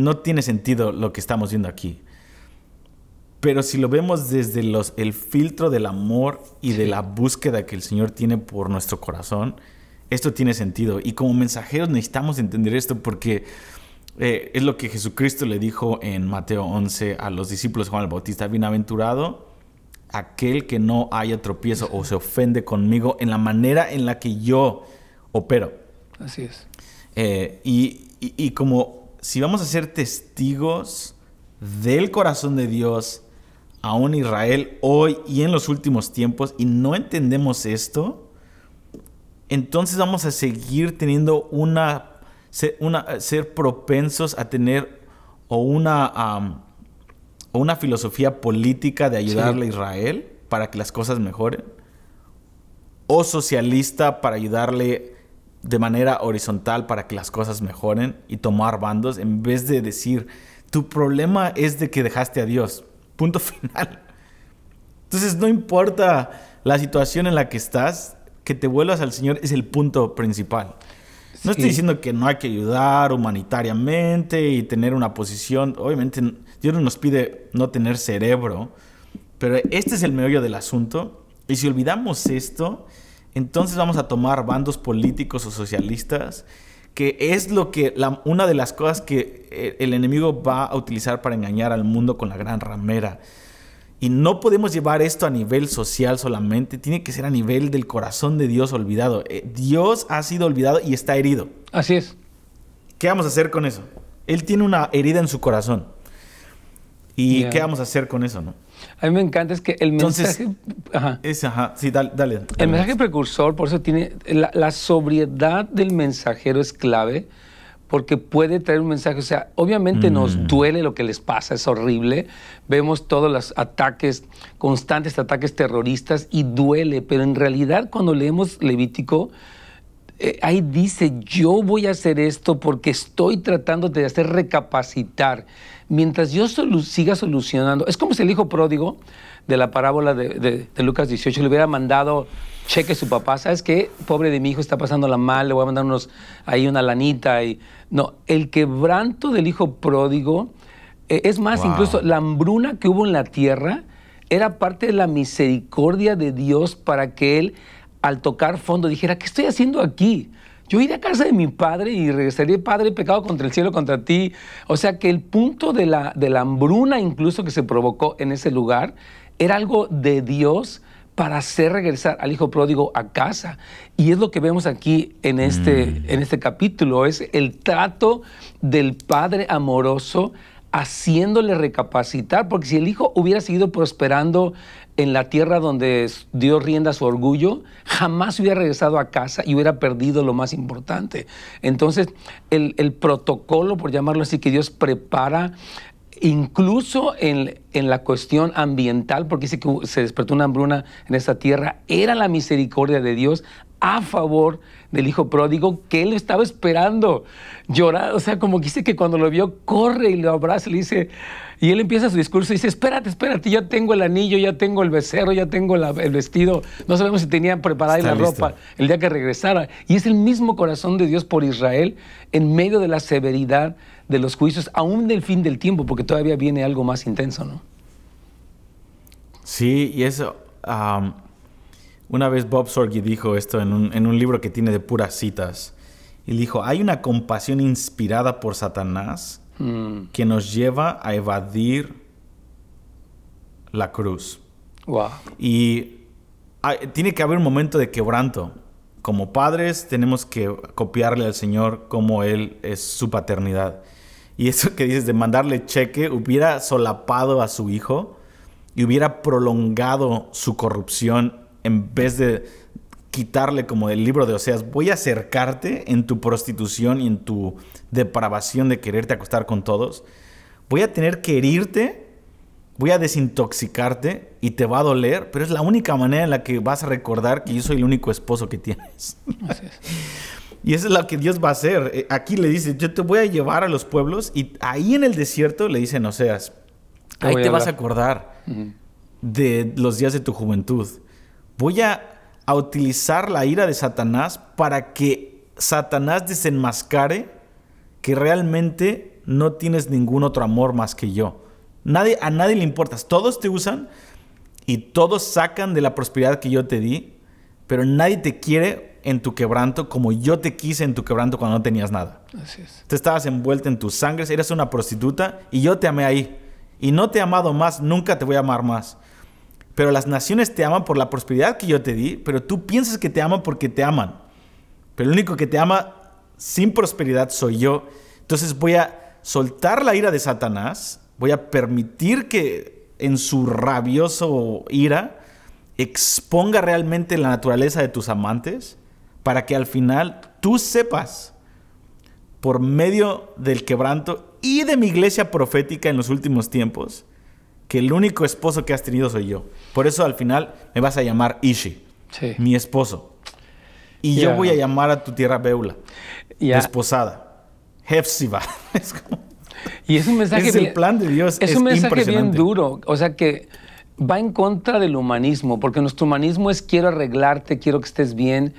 no tiene sentido lo que estamos viendo aquí. Pero si lo vemos desde los, el filtro del amor y de la búsqueda que el Señor tiene por nuestro corazón, esto tiene sentido. Y como mensajeros necesitamos entender esto porque eh, es lo que Jesucristo le dijo en Mateo 11 a los discípulos de Juan el Bautista. Bienaventurado aquel que no haya tropiezo o se ofende conmigo en la manera en la que yo opero. Así es. Eh, y, como si vamos a ser testigos del corazón de Dios a un Israel hoy y en los últimos tiempos y no entendemos esto, entonces vamos a seguir teniendo una, una ser propensos a tener o una, una filosofía política de ayudarle a Israel para que las cosas mejoren, o socialista para ayudarle de manera horizontal para que las cosas mejoren y tomar bandos en vez de decir, tu problema es de que dejaste a Dios. Punto final. Entonces no importa la situación en la que estás, que te vuelvas al Señor es el punto principal. No estoy diciendo que no hay que ayudar humanitariamente y tener una posición. Obviamente Dios no nos pide no tener cerebro, pero este es el meollo del asunto. Y si olvidamos esto, entonces vamos a tomar bandos políticos o socialistas, que es lo que una de las cosas que eh, el enemigo va a utilizar para engañar al mundo con la gran ramera. Y no podemos llevar esto a nivel social solamente, tiene que ser a nivel del corazón de Dios olvidado. Eh, Dios ha sido olvidado y está herido. Así es. ¿Qué vamos a hacer con eso? Él tiene una herida en su corazón. ¿Y qué vamos a hacer con eso, no? A mí me encanta es que el mensaje... Ajá. ajá. Sí, dale, El mensaje precursor, por eso tiene... La, sobriedad del mensajero es clave porque puede traer un mensaje. O sea, obviamente nos mm. duele lo que les pasa, es horrible. Vemos todos los ataques, constantes ataques terroristas y duele, pero en realidad cuando leemos Levítico, eh, ahí dice, yo voy a hacer esto porque estoy tratando de hacer recapacitar mientras yo siga solucionando, es como si el hijo pródigo de la parábola de, Lucas 18 le hubiera mandado cheque a su papá, ¿sabes qué? Pobre de mi hijo está pasando la mal, le voy a mandar unos, ahí una lanita. Y... No, el quebranto del hijo pródigo, eh, es más, incluso la hambruna que hubo en la tierra era parte de la misericordia de Dios para que él, al tocar fondo, dijera, ¿qué estoy haciendo aquí? Yo iré a casa de mi padre y regresaría, padre, pecado contra el cielo, contra ti. O sea que el punto de la, de la hambruna incluso que se provocó en ese lugar era algo de Dios para hacer regresar al hijo pródigo a casa. Y es lo que vemos aquí en este, mm. en este capítulo, es el trato del padre amoroso haciéndole recapacitar, porque si el hijo hubiera seguido prosperando en la tierra donde dio rienda su orgullo, jamás hubiera regresado a casa y hubiera perdido lo más importante. Entonces, el, protocolo, por llamarlo así, que Dios prepara incluso en, en, la cuestión ambiental, porque dice que se despertó una hambruna en esta tierra, era la misericordia de Dios a favor del hijo pródigo que él estaba esperando llorar. O sea, como que dice que cuando lo vio, corre y lo abraza y le dice, y él empieza su discurso y dice, espérate, espérate, ya tengo el anillo, ya tengo el becerro, ya tengo el vestido. No sabemos si tenían preparada la ropa el día que regresara. Y es el mismo corazón de Dios por Israel en medio de la severidad de los juicios, aún del fin del tiempo, porque todavía viene algo más intenso, ¿no? Sí, y eso... Una vez Bob Sorge dijo esto en un, libro que tiene de puras citas. Y dijo, hay una compasión inspirada por Satanás hmm. que nos lleva a evadir la cruz. Y tiene que haber un momento de quebranto. Como padres tenemos que copiarle al Señor como Él es su paternidad. Y eso que dices de mandarle cheque hubiera solapado a su hijo y hubiera prolongado su corrupción en vez de quitarle como del libro de Oseas, voy a acercarte en tu prostitución y en tu depravación de quererte acostar con todos, voy a tener que herirte, voy a desintoxicarte y te va a doler, pero es la única manera en la que vas a recordar que yo soy el único esposo que tienes. y eso es lo que Dios va a hacer. Eh, aquí le dice, yo te voy a llevar a los pueblos y ahí en el desierto le dicen Oseas, ahí te, vas a acordar de los días de tu juventud voy a, utilizar la ira de Satanás para que Satanás desenmascare que realmente no tienes ningún otro amor más que yo. Nadie, a nadie le importas. Todos te usan y todos sacan de la prosperidad que yo te di, pero nadie te quiere en tu quebranto como yo te quise en tu quebranto cuando no tenías nada. Así es. Te estabas envuelta en tus sangres, eras una prostituta y yo te amé ahí. Y no te he amado más, nunca te voy a amar más. Pero las naciones te aman por la prosperidad que yo te di, pero tú piensas que te aman porque te aman. Pero el único que te ama sin prosperidad soy yo. Entonces voy a soltar la ira de Satanás, Voy a permitir que en su rabioso ira exponga realmente la naturaleza de tus amantes para que al final tú sepas por medio del quebranto y de mi iglesia profética en los últimos tiempos que el único esposo que has tenido soy yo. Por eso al final me vas a llamar Ishi, mi esposo. Y yo voy a llamar a tu tierra Beula, desposada, Hefsiba. es y es un mensaje es el plan de Dios. Es, un mensaje bien duro. O sea que va en contra del humanismo, porque nuestro humanismo es quiero arreglarte, quiero que estés bien,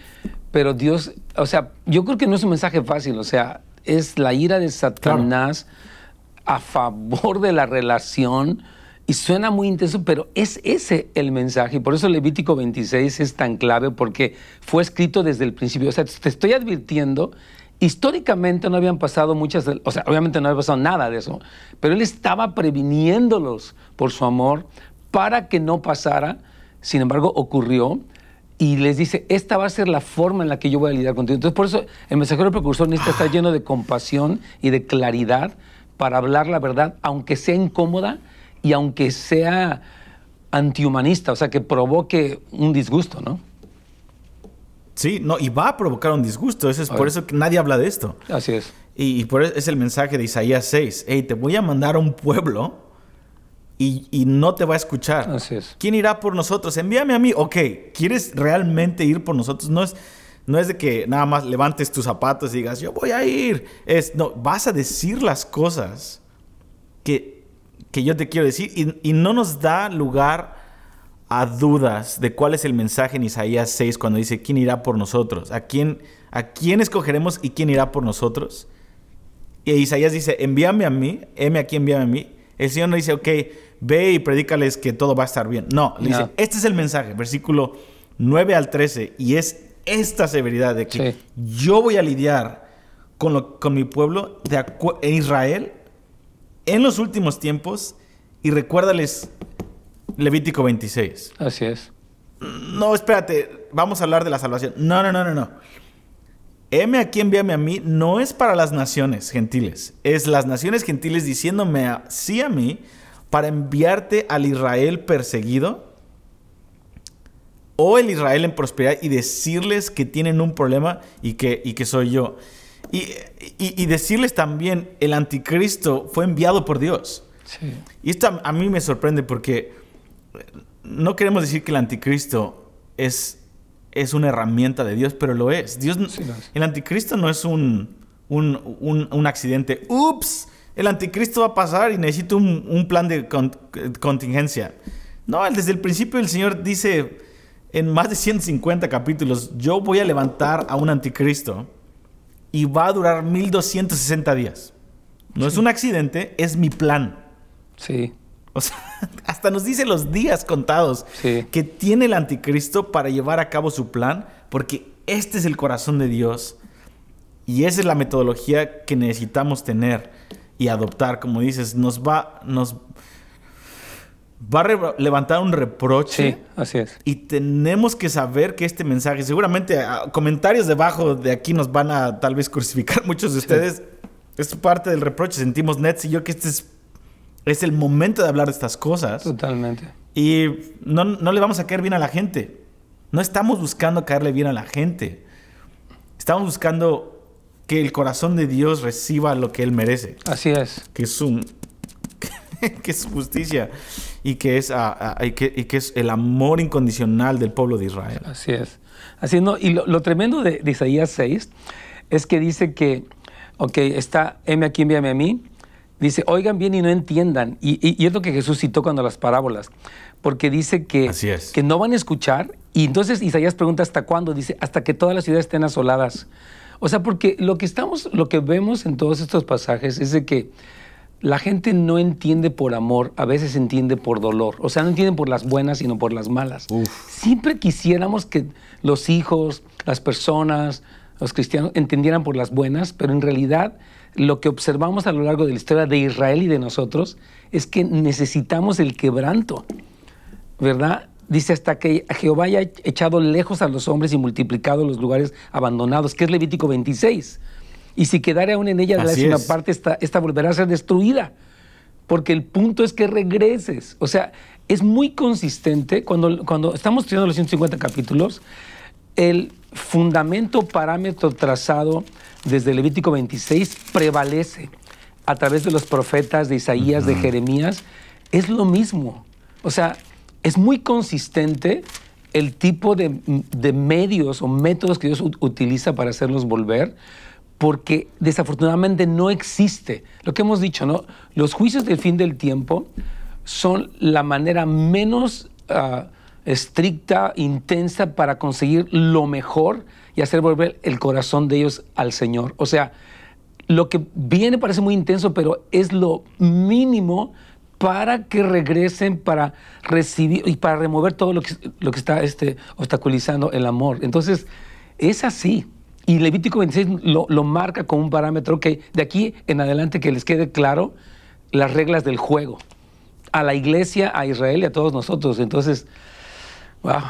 pero Dios, o sea, yo creo que no es un mensaje fácil, o sea, es la ira de Satanás a favor de la relación y suena muy intenso, pero es ese el mensaje. Y por eso Levítico 26 es tan clave porque fue escrito desde el principio. O sea, te estoy advirtiendo, históricamente no habían pasado muchas, o sea, obviamente no había pasado nada de eso, pero él estaba previniéndolos por su amor para que no pasara. Sin embargo, ocurrió y les dice, esta va a ser la forma en la que yo voy a lidiar contigo. Entonces, por eso el mensajero precursor necesita estar lleno de compasión y de claridad para hablar la verdad, aunque sea incómoda y aunque sea antihumanista, o sea, que provoque un disgusto, ¿no? Sí, no, y va a provocar un disgusto. Eso es por eso que nadie habla de esto. Así es. Y, por eso es el mensaje de Isaías 6. Hey, te voy a mandar a un pueblo y, no te va a escuchar. Así es. ¿Quién irá por nosotros? Envíame a mí. Ok, ¿quieres realmente ir por nosotros? No es, no es de que nada más levantes tus zapatos y digas, yo voy a ir. Es, no, vas a decir las cosas que, que yo te quiero decir y, y no nos da lugar a dudas de cuál es el mensaje en Isaías 6 cuando dice, ¿quién irá por nosotros? ¿A quién, a quién escogeremos y quién irá por nosotros? Y Isaías dice, envíame a mí, heme aquí, envíame a mí. El Señor no dice, ok, ve y predícales que todo va a estar bien. No, le dice, este es el mensaje, versículo 9 al 13, y es esta severidad de que yo voy a lidiar con, lo, con mi pueblo de en Israel en los últimos tiempos y recuérdales Levítico 26. Así es. No, espérate, vamos a hablar de la salvación. No, no, no, no, no. Heme aquí, envíame a mí, no es para las naciones gentiles, es las naciones gentiles diciéndome sí a mí para enviarte al Israel perseguido o el Israel en prosperidad y decirles que tienen un problema y que, y que soy yo. Y, y, decirles también, el anticristo fue enviado por Dios. Y esto a, mí me sorprende porque no queremos decir que el anticristo es, es una herramienta de Dios, pero lo es. Dios, El anticristo no es un, un, un, un accidente. ¡Ups! el anticristo va a pasar y necesito un, plan de contingencia. No, desde el principio el Señor dice en más de 150 capítulos, yo voy a levantar a un anticristo y va a durar 1260 días. No es un accidente, es mi plan. Sí. O sea, hasta nos dice los días contados que tiene el anticristo para llevar a cabo su plan, porque este es el corazón de Dios y esa es la metodología que necesitamos tener y adoptar, como dices, nos va, nos va a levantar un reproche. Sí, así es. Y tenemos que saber que este mensaje, seguramente ah, comentarios debajo de aquí nos van a tal vez crucificar muchos de ustedes. Es parte del reproche. Sentimos Nets y yo que este es, es el momento de hablar de estas cosas. Totalmente. Y no, no le vamos a caer bien a la gente. No estamos buscando caerle bien a la gente. Estamos buscando que el corazón de Dios reciba lo que Él merece. Así es. Que es, un, que es justicia y que es, y que, es el amor incondicional del pueblo de Israel. Así es. Así no, y lo, tremendo de, Isaías 6 es que dice que, ok, está, heme aquí, envíame a mí. Dice, oigan bien y no entiendan. Y, y, es lo que Jesús citó cuando las parábolas. Porque dice que, que no van a escuchar. Y entonces Isaías pregunta, ¿hasta cuándo? Dice, hasta que todas las ciudades estén asoladas. O sea, porque lo que estamos, lo que vemos en todos estos pasajes es de que la gente no entiende por amor, a veces entiende por dolor. O sea, no entienden por las buenas, sino por las malas. Siempre quisiéramos que los hijos, las personas, los cristianos entendieran por las buenas, pero en realidad lo que observamos a lo largo de la historia de Israel y de nosotros es que necesitamos el quebranto, ¿verdad? Dice hasta que Jehová haya echado lejos a los hombres y multiplicado los lugares abandonados, que es Levítico 26. Y si quedare aún en ella la décima parte, esta, esta volverá a ser destruida. porque el punto es que regreses. O sea, es muy consistente cuando, cuando estamos estudiando los 150 capítulos, el fundamento, parámetro trazado desde Levítico 26 prevalece a través de los profetas de Isaías, de Jeremías, es lo mismo. O sea, es muy consistente el tipo de, de medios o métodos que Dios utiliza para hacerlos volver, porque desafortunadamente no existe. Lo que hemos dicho, ¿no? Los juicios del fin del tiempo son la manera menos uh, estricta, intensa para conseguir lo mejor y hacer volver el corazón de ellos al Señor. O sea, lo que viene parece muy intenso, pero es lo mínimo para que regresen, para recibir y para remover todo lo que, lo que está este, obstaculizando el amor. Entonces, es así. Y Levítico 26 lo, lo, marca como un parámetro que de aquí en adelante que les quede claro las reglas del juego. A la iglesia, a Israel y a todos nosotros. Entonces, wow.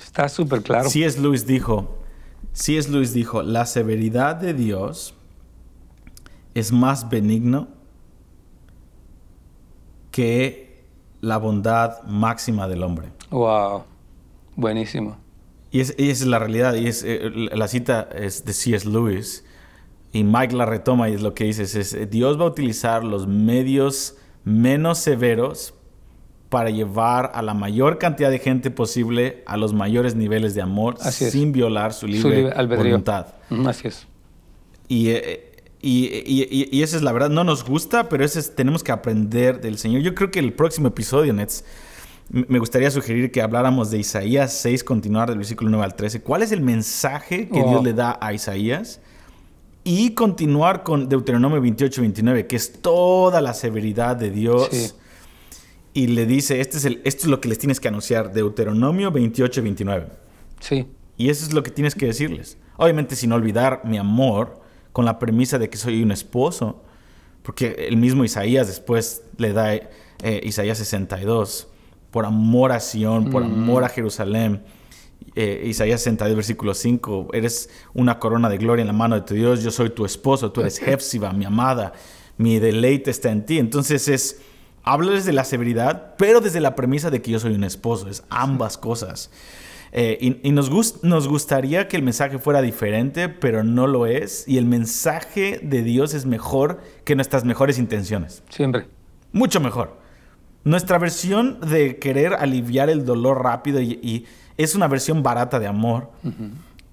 Está súper claro. es Luis dijo, es Luis dijo, la severidad de Dios es más benigno que la bondad máxima del hombre. Wow, buenísimo. Y, esa es la realidad, y es, eh, la cita es de C.S. Lewis, y Mike la retoma y es lo que dice, es, Dios va a utilizar los medios menos severos para llevar a la mayor cantidad de gente posible a los mayores niveles de amor sin violar su libre, voluntad. Así es. Y eh, y, y, esa es la verdad, no nos gusta, pero eso es, tenemos que aprender del Señor. Yo creo que el próximo episodio, Nets, me gustaría sugerir que habláramos de Isaías 6, continuar del versículo 9 al 13. ¿Cuál es el mensaje que Dios le da a Isaías? Y continuar con Deuteronomio 28, 29, que es toda la severidad de Dios. Y le dice, este es el, esto es lo que les tienes que anunciar, Deuteronomio 28, 29. Sí. Y eso es lo que tienes que decirles. Obviamente sin olvidar mi amor con la premisa de que soy un esposo, porque el mismo Isaías después le da eh, Isaías 62, por amor a Sion, por amor a Jerusalén. Eh, Isaías 62, versículo 5, eres una corona de gloria en la mano de tu Dios, yo soy tu esposo, tú eres Jefsiba, mi amada, mi deleite está en ti. Entonces es, háblales de la severidad, pero desde la premisa de que yo soy un esposo, es ambas cosas. Eh, y, nos, nos gustaría que el mensaje fuera diferente, pero no lo es. Y el mensaje de Dios es mejor que nuestras mejores intenciones. Siempre. Mucho mejor. Nuestra versión de querer aliviar el dolor rápido y, es una versión barata de amor.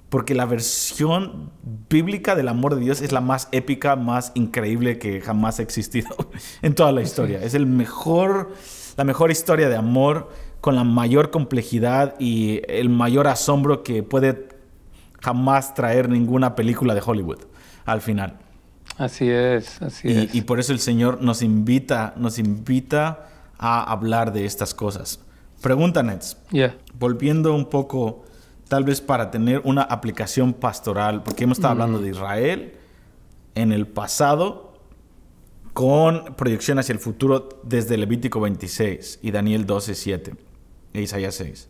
Porque la versión bíblica del amor de Dios es la más épica, más increíble que jamás ha existido en toda la historia. Es el mejor, la mejor historia de amor con la mayor complejidad y el mayor asombro que puede jamás traer ninguna película de Hollywood al final. Así es, así y, es. Y por eso el Señor nos invita, nos invita a hablar de estas cosas. Pregunta, Nets. Volviendo un poco, tal vez para tener una aplicación pastoral, porque hemos estado hablando de Israel en el pasado con proyección hacia el futuro desde Levítico 26 y Daniel 12, 7 e Isaías 6.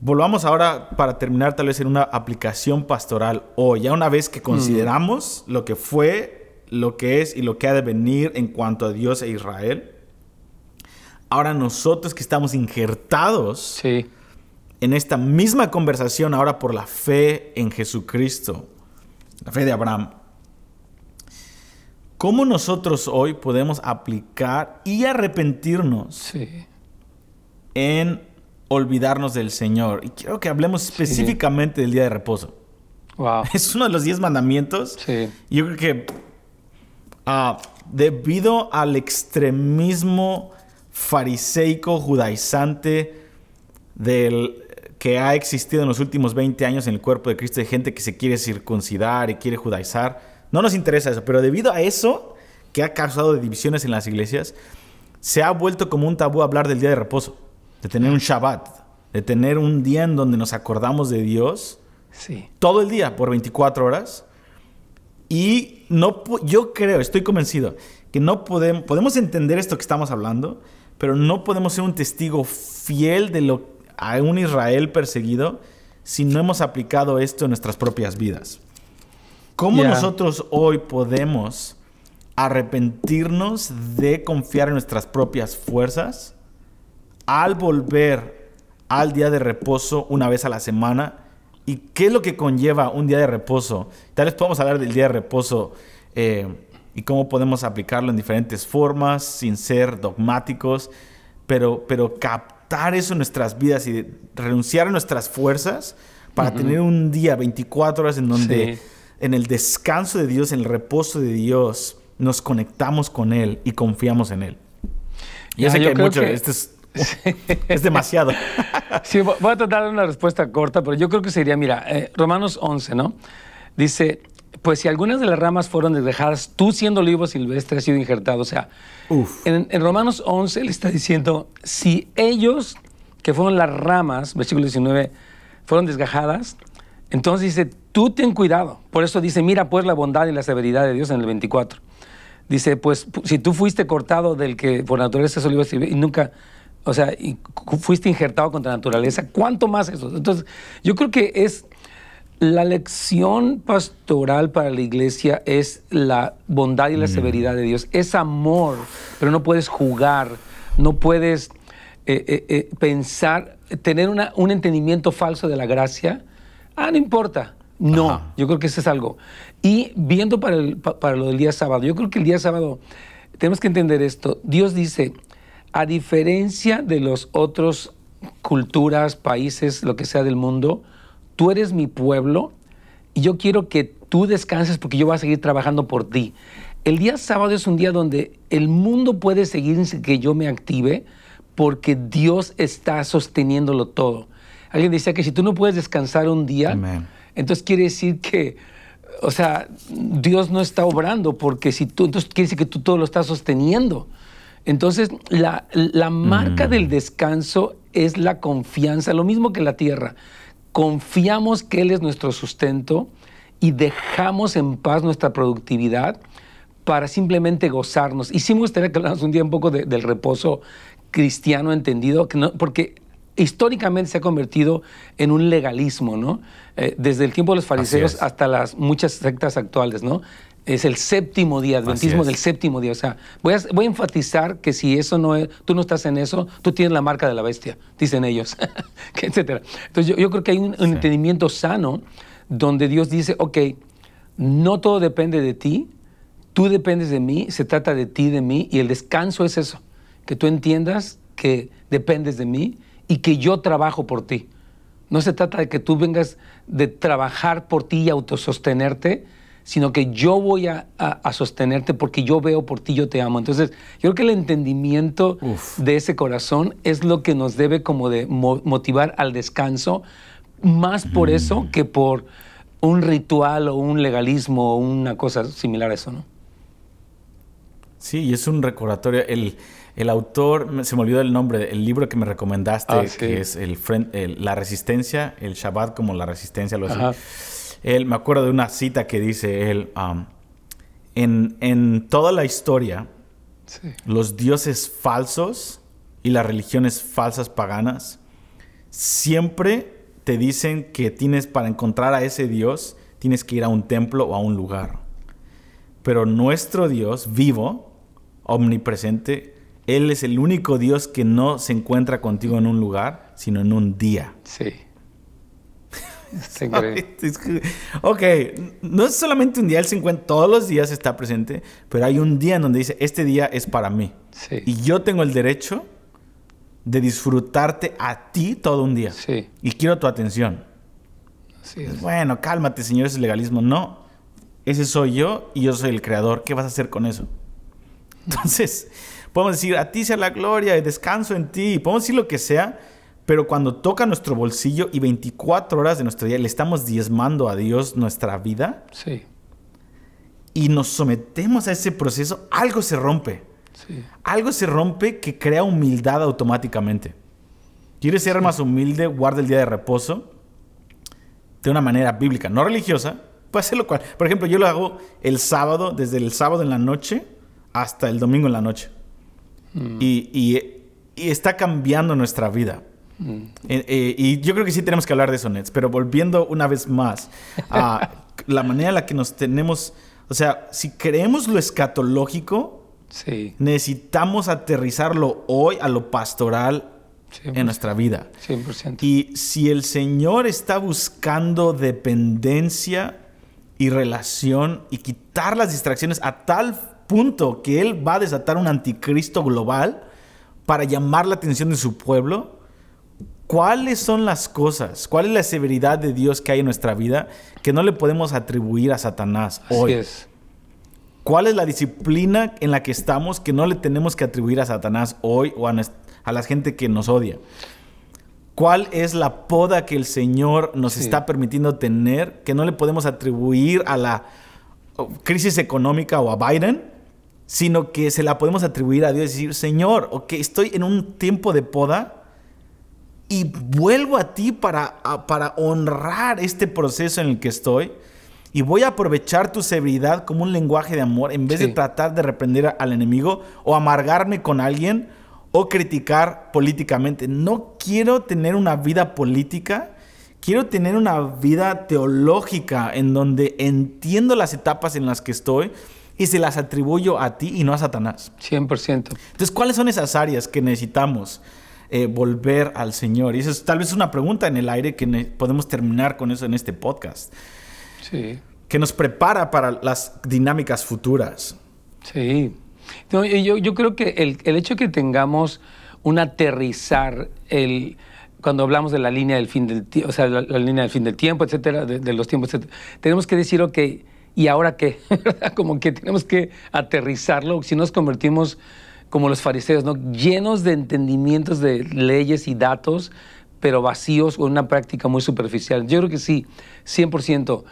Volvamos ahora para terminar tal vez en una aplicación pastoral o ya una vez que consideramos lo que fue, lo que es y lo que ha de venir en cuanto a Dios e Israel. Ahora nosotros que estamos injertados en esta misma conversación ahora por la fe en Jesucristo, la fe de Abraham, ¿cómo nosotros hoy podemos aplicar y arrepentirnos sí en olvidarnos del Señor. Y quiero que hablemos específicamente del día de reposo. Wow. Es uno de los diez mandamientos. Sí. Yo creo que ah, debido al extremismo fariseico, judaizante del que ha existido en los últimos 20 años en el cuerpo de Cristo, de gente que se quiere circuncidar y quiere judaizar. No nos interesa eso, pero debido a eso, que ha causado divisiones en las iglesias, se ha vuelto como un tabú hablar del día de reposo de tener un Shabbat, de tener un día en donde nos acordamos de Dios sí. todo el día por 24 horas. Y no, yo creo, estoy convencido, que no podemos, podemos entender esto que estamos hablando, pero no podemos ser un testigo fiel de lo a un Israel perseguido si no hemos aplicado esto en nuestras propias vidas. ¿Cómo nosotros hoy podemos arrepentirnos de confiar en nuestras propias fuerzas al volver al día de reposo una vez a la semana. ¿Y qué es lo que conlleva un día de reposo? Tal vez podemos hablar del día de reposo eh, y cómo podemos aplicarlo en diferentes formas sin ser dogmáticos, pero, pero captar eso en nuestras vidas y renunciar a nuestras fuerzas para tener un día 24 horas en donde en el descanso de Dios, en el reposo de Dios, nos conectamos con Él y confiamos en Él. Ya sé que hay mucho, este es, es, demasiado. sí, voy a tratar de una respuesta corta, pero yo creo que sería, mira, eh, Romanos 11, ¿no? Dice, pues si algunas de las ramas fueron desgajadas, tú siendo olivo silvestre has sido injertado. O sea, en, en, Romanos 11 le está diciendo, si ellos, que fueron las ramas, versículo 19, fueron desgajadas, entonces dice, tú ten cuidado. Por eso dice, mira pues la bondad y la severidad de Dios en el 24. Dice, pues si tú fuiste cortado del que por naturaleza es olivo y nunca, o sea, y fuiste injertado contra la naturaleza, ¿cuánto más eso? Entonces, yo creo que es la lección pastoral para la iglesia es la bondad y la mm. severidad de Dios. Es amor, pero no puedes jugar, no puedes eh, eh, eh, pensar, tener un entendimiento falso de la gracia. Ah, no importa. No, yo creo que eso es algo. Y viendo para, para lo del día sábado, yo creo que el día sábado tenemos que entender esto. Dios dice, a diferencia de los otros culturas, países, lo que sea del mundo, tú eres mi pueblo y yo quiero que tú descanses porque yo voy a seguir trabajando por ti. El día sábado es un día donde el mundo puede seguir sin que yo me active porque Dios está sosteniéndolo todo. Alguien decía que si tú no puedes descansar un día, entonces quiere decir que, o sea, Dios no está obrando, porque si tú, entonces quiere decir que tú todo lo estás sosteniendo. Entonces, la, marca mm. del descanso es la confianza, lo mismo que la tierra. Confiamos que Él es nuestro sustento y dejamos en paz nuestra productividad para simplemente gozarnos. Y sí me gustaría que habláramos un día un poco del reposo cristiano entendido, que no, porque históricamente se ha convertido en un legalismo, ¿no? Eh, desde el tiempo de los fariseos hasta las muchas sectas actuales, ¿no? Es el séptimo día, adventismo del séptimo día. O sea, voy a, voy a enfatizar que si eso no es, tú no estás en eso, tú tienes la marca de la bestia, dicen ellos, etc. Entonces yo, creo que hay un, entendimiento sano donde Dios dice, ok, no todo depende de ti, tú dependes de mí, se trata de ti, de mí, y el descanso es eso, que tú entiendas que dependes de mí y que yo trabajo por ti. No se trata de que tú vengas de trabajar por ti y autosostenerte, sino que yo voy a, sostenerte porque yo veo por ti, yo te amo. Entonces, yo creo que el entendimiento de ese corazón es lo que nos debe como de motivar al descanso, más por mm. eso que por un ritual o un legalismo o una cosa similar a eso, ¿no? Sí, y es un recordatorio. El, el autor, se me olvidó el nombre, el libro que me recomendaste, ah, que es el, La Resistencia, el Shabbat como la Resistencia, lo así. Él, me acuerdo de una cita que dice él, um, en, en, toda la historia, los dioses falsos y las religiones falsas paganas siempre te dicen que tienes para encontrar a ese Dios, tienes que ir a un templo o a un lugar. Pero nuestro Dios vivo, omnipresente, él es el único Dios que no se encuentra contigo en un lugar, sino en un día. Sí. ok, no es solamente un día, se encuentra, todos los días está presente, pero hay un día en donde dice, este día es para mí. Sí. Y yo tengo el derecho de disfrutarte a ti todo un día. Sí. Y quiero tu atención. Sí. Bueno, cálmate, señor, ese legalismo. No, ese soy yo y yo soy el creador. ¿Qué vas a hacer con eso? Entonces, Podemos decir, a ti sea la gloria, descanso en ti. Podemos decir lo que sea, pero cuando toca nuestro bolsillo y 24 horas de nuestro día le estamos diezmando a Dios nuestra vida. Sí. Y nos sometemos a ese proceso, algo se rompe. Sí. Algo se rompe que crea humildad automáticamente. ¿Quieres ser más humilde? Guarda el día de reposo de una manera bíblica, no religiosa. Puede hacerlo cual. Por ejemplo, yo lo hago el sábado, desde el sábado en la noche hasta el domingo en la noche. Mm. Y, está cambiando nuestra vida. Mm. Eh, eh, y yo creo que sí tenemos que hablar de eso, Nets. Pero volviendo una vez más a la manera en la que nos tenemos O sea, si creemos lo escatológico, Sí. necesitamos aterrizarlo hoy a lo pastoral en nuestra vida. 100%. Y si el Señor está buscando dependencia y relación y quitar las distracciones a tal punto que Él va a desatar un anticristo global para llamar la atención de su pueblo, ¿cuáles son las cosas? ¿Cuál es la severidad de Dios que hay en nuestra vida que no le podemos atribuir a Satanás hoy? Así es. ¿Cuál es la disciplina en la que estamos que no le tenemos que atribuir a Satanás hoy o a, a la gente que nos odia? ¿Cuál es la poda que el Señor nos Sí. está permitiendo tener que no le podemos atribuir a la crisis económica o a Biden, sino que se la podemos atribuir a Dios y decir, Señor, ok, estoy en un tiempo de poda y vuelvo a ti para, a- para honrar este proceso en el que estoy. Y voy a aprovechar tu severidad como un lenguaje de amor en vez Sí. de tratar de reprender al enemigo o amargarme con alguien o criticar políticamente. No quiero tener una vida política, quiero tener una vida teológica en donde entiendo las etapas en las que estoy y se las atribuyo a ti y no a Satanás. 100%. Entonces, ¿cuáles son esas áreas que necesitamos eh, volver al Señor? Y eso es tal vez una pregunta en el aire que podemos terminar con eso en este podcast, Sí. que nos prepara para las dinámicas futuras. Sí. No, yo, yo creo que el, el hecho que tengamos un aterrizar, el, cuando hablamos de la línea del fin del tiempo, o sea, la, la línea del fin del tiempo, etcétera, de, de los tiempos, etcétera, tenemos que decir, ok, ¿y ahora qué? como que tenemos que aterrizarlo, si nos convertimos como los fariseos, ¿no? Llenos de entendimientos de leyes y datos, pero vacíos o una práctica muy superficial. Yo creo que sí, 100%.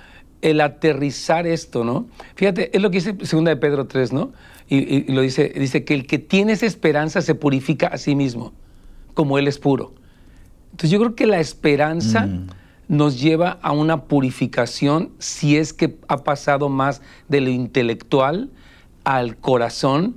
El aterrizar esto, ¿no? Fíjate, es lo que dice segunda de Pedro 3, ¿no? Y, y- y lo dice, dice que el que tiene esa esperanza se purifica a sí mismo, como él es puro. Entonces yo creo que la esperanza nos lleva a una purificación si es que ha pasado más de lo intelectual al corazón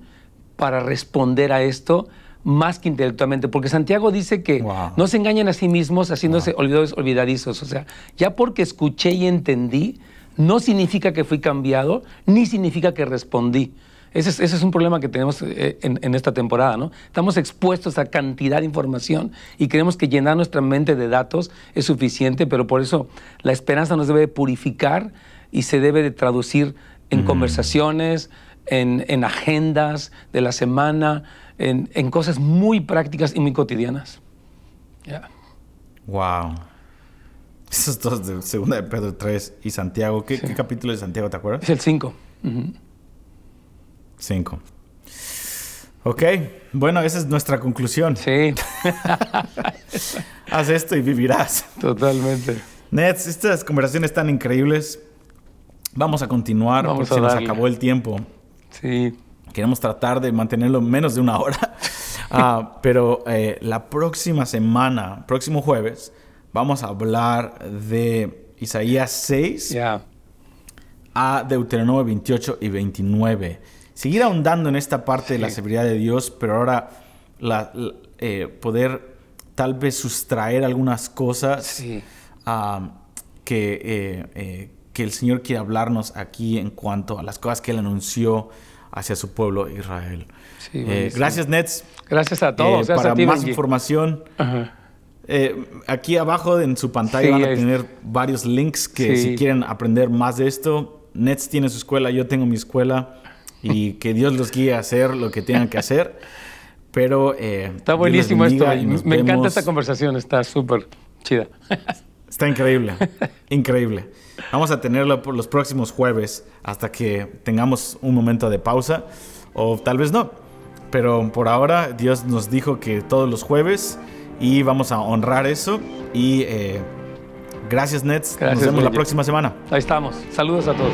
para responder a esto más que intelectualmente, porque Santiago dice que Wow. no se engañen a sí mismos haciéndose olvidados olvidadizos, o sea, ya porque escuché y entendí, no significa que fui cambiado, ni significa que respondí. Ese es, ese es un problema que tenemos eh, en, en esta temporada, ¿no? Estamos expuestos a cantidad de información y creemos que llenar nuestra mente de datos es suficiente, pero por eso la esperanza nos debe de purificar y se debe de traducir en conversaciones, en, en agendas de la semana, en, en cosas muy prácticas y muy cotidianas. Ya. Wow. Esos dos de segunda de Pedro 3 y Santiago. ¿Qué, qué capítulo de Santiago te acuerdas? Es el 5. 5. Ok, bueno, esa es nuestra conclusión. Sí, Haz esto y vivirás. totalmente. Nets, estas conversaciones tan increíbles. Vamos a continuar Vamos porque a se nos darle. acabó el tiempo. Sí, Queremos tratar de mantenerlo menos de una hora. Ah, pero eh, la próxima semana, próximo jueves, vamos a hablar de Isaías 6 ya. a Deuteronomio 28 y 29. Seguir ahondando en esta parte de la severidad de Dios, pero ahora la- la- eh, poder tal vez sustraer algunas cosas Sí. ah, que, eh, eh, que el Señor quiere hablarnos aquí en cuanto a las cosas que Él anunció hacia su pueblo Israel. Sí, Eh, gracias, Nets. Gracias a Eh, todos. gracias para a ti, más Benji. información, Ajá. eh, aquí abajo en su pantalla Sí, van a es- tener varios links que Sí. si quieren aprender más de esto, Nets tiene su escuela, yo tengo mi escuela y que Dios los guíe a hacer lo que tengan que hacer. Pero eh, Está buenísimo esto. Me encanta vemos. esta conversación. Está súper chida. Está increíble, increíble. Vamos a tenerlo por los próximos jueves hasta que tengamos un momento de pausa o tal vez no. Pero por ahora Dios nos dijo que todos los jueves y vamos a honrar eso. Y eh, gracias Nets. Gracias, nos vemos la próxima semana. Ahí estamos. Saludos a todos.